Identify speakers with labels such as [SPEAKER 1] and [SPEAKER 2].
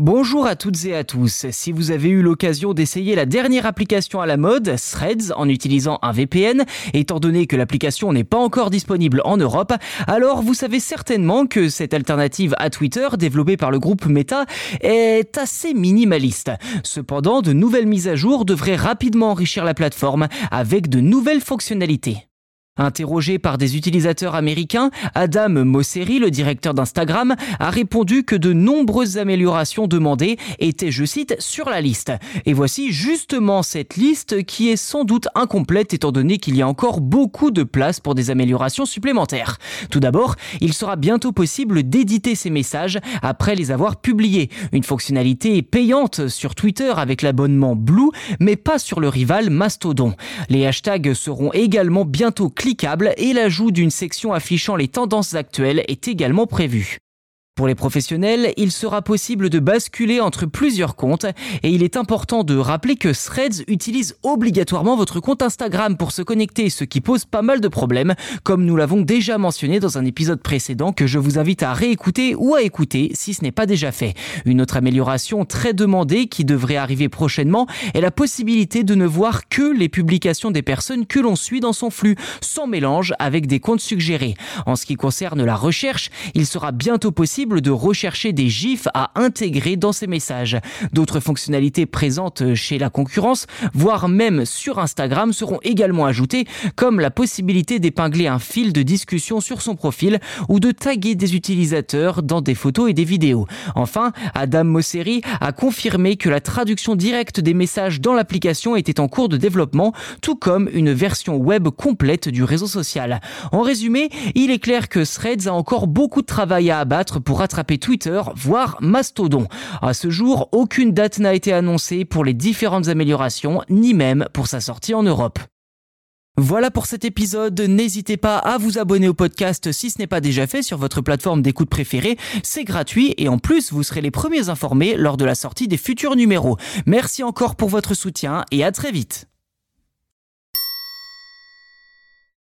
[SPEAKER 1] Bonjour à toutes et à tous. Si vous avez eu l'occasion d'essayer la dernière application à la mode, Threads, en utilisant un VPN, étant donné que l'application n'est pas encore disponible en Europe, alors vous savez certainement que cette alternative à Twitter, développée par le groupe Meta, est assez minimaliste. Cependant, de nouvelles mises à jour devraient rapidement enrichir la plateforme avec de nouvelles fonctionnalités. Interrogé par des utilisateurs américains, Adam Mosseri, le directeur d'Instagram, a répondu que de nombreuses améliorations demandées étaient, je cite, sur la liste. Et voici justement cette liste qui est sans doute incomplète étant donné qu'il y a encore beaucoup de place pour des améliorations supplémentaires. Tout d'abord, il sera bientôt possible d'éditer ces messages après les avoir publiés. Une fonctionnalité payante sur Twitter avec l'abonnement Blue, mais pas sur le rival Mastodon. Les hashtags seront également bientôt cliquable et l'ajout d'une section affichant les tendances actuelles est également prévu. Pour les professionnels, il sera possible de basculer entre plusieurs comptes et il est important de rappeler que Threads utilise obligatoirement votre compte Instagram pour se connecter, ce qui pose pas mal de problèmes, comme nous l'avons déjà mentionné dans un épisode précédent que je vous invite à réécouter ou à écouter si ce n'est pas déjà fait. Une autre amélioration très demandée qui devrait arriver prochainement est la possibilité de ne voir que les publications des personnes que l'on suit dans son flux, sans mélange avec des comptes suggérés. En ce qui concerne la recherche, il sera bientôt possible de rechercher des gifs à intégrer dans ces messages. D'autres fonctionnalités présentes chez la concurrence, voire même sur Instagram, seront également ajoutées, comme la possibilité d'épingler un fil de discussion sur son profil ou de taguer des utilisateurs dans des photos et des vidéos. Enfin, Adam Mosseri a confirmé que la traduction directe des messages dans l'application était en cours de développement, tout comme une version web complète du réseau social. En résumé, il est clair que Threads a encore beaucoup de travail à abattre rattraper Twitter, voire Mastodon. À ce jour, aucune date n'a été annoncée pour les différentes améliorations, ni même pour sa sortie en Europe. Voilà pour cet épisode. N'hésitez pas à vous abonner au podcast si ce n'est pas déjà fait sur votre plateforme d'écoute préférée. C'est gratuit et en plus, vous serez les premiers informés lors de la sortie des futurs numéros. Merci encore pour votre soutien et à très vite.